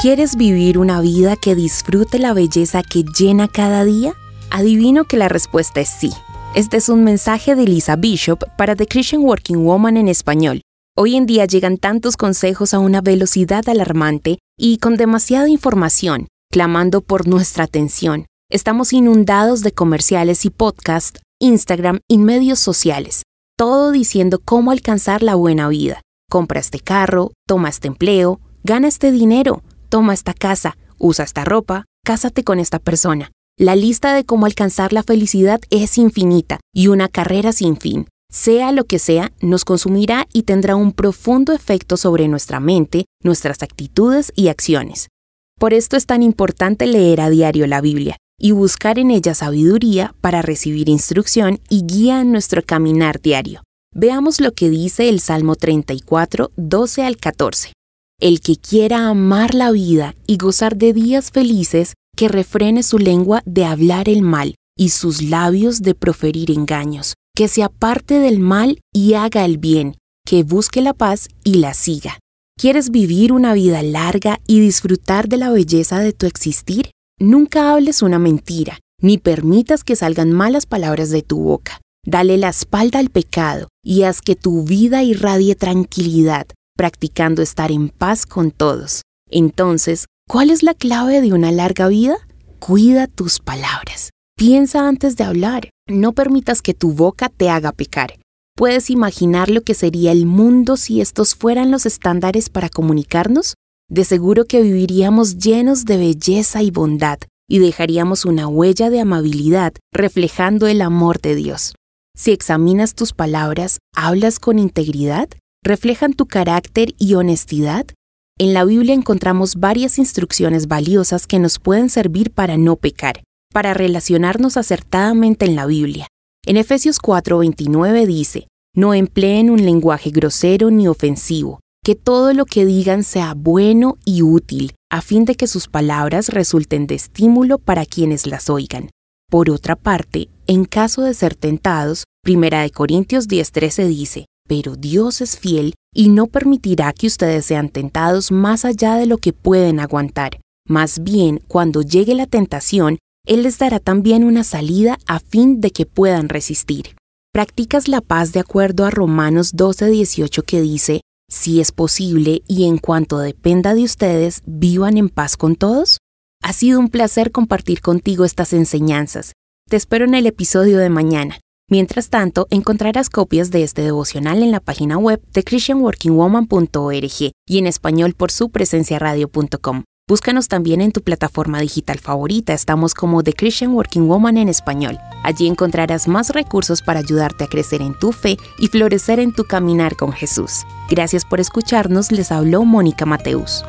¿Quieres vivir una vida que disfrute la belleza que llena cada día? Adivino que la respuesta es sí. Este es un mensaje de Lisa Bishop para The Christian Working Woman en español. Hoy en día llegan tantos consejos a una velocidad alarmante y con demasiada información, clamando por nuestra atención. Estamos inundados de comerciales y podcasts, Instagram y medios sociales, todo diciendo cómo alcanzar la buena vida. Compra este carro, toma este empleo, gana este dinero, toma esta casa, usa esta ropa, cásate con esta persona. La lista de cómo alcanzar la felicidad es infinita y una carrera sin fin. Sea lo que sea, nos consumirá y tendrá un profundo efecto sobre nuestra mente, nuestras actitudes y acciones. Por esto es tan importante leer a diario la Biblia y buscar en ella sabiduría para recibir instrucción y guía en nuestro caminar diario. Veamos lo que dice el Salmo 34, 12 al 14. El que quiera amar la vida y gozar de días felices, que refrene su lengua de hablar el mal y sus labios de proferir engaños, que se aparte del mal y haga el bien, que busque la paz y la siga. ¿Quieres vivir una vida larga y disfrutar de la belleza de tu existir? Nunca hables una mentira, ni permitas que salgan malas palabras de tu boca. Dale la espalda al pecado y haz que tu vida irradie tranquilidad, practicando estar en paz con todos. Entonces, ¿cuál es la clave de una larga vida? Cuida tus palabras. Piensa antes de hablar. No permitas que tu boca te haga pecar. ¿Puedes imaginar lo que sería el mundo si estos fueran los estándares para comunicarnos? De seguro que viviríamos llenos de belleza y bondad y dejaríamos una huella de amabilidad reflejando el amor de Dios. Si examinas tus palabras, ¿hablas con integridad? Reflejan tu carácter y honestidad? En la Biblia encontramos varias instrucciones valiosas que nos pueden servir para no pecar, para relacionarnos acertadamente en la Biblia. En Efesios 4:29 dice, no empleen un lenguaje grosero ni ofensivo, que todo lo que digan sea bueno y útil, a fin de que sus palabras resulten de estímulo para quienes las oigan. Por otra parte, en caso de ser tentados, 1 Corintios 10:13 dice, pero Dios es fiel y no permitirá que ustedes sean tentados más allá de lo que pueden aguantar. Más bien, cuando llegue la tentación, Él les dará también una salida a fin de que puedan resistir. ¿Practicas la paz de acuerdo a Romanos 12:18 que dice, si es posible y en cuanto dependa de ustedes, vivan en paz con todos? Ha sido un placer compartir contigo estas enseñanzas. Te espero en el episodio de mañana. Mientras tanto, encontrarás copias de este devocional en la página web de christianworkingwoman.org y en español por su presencia radio.com. Búscanos también en tu plataforma digital favorita, estamos como The Christian Working Woman en español. Allí encontrarás más recursos para ayudarte a crecer en tu fe y florecer en tu caminar con Jesús. Gracias por escucharnos, les habló Mónica Mateus.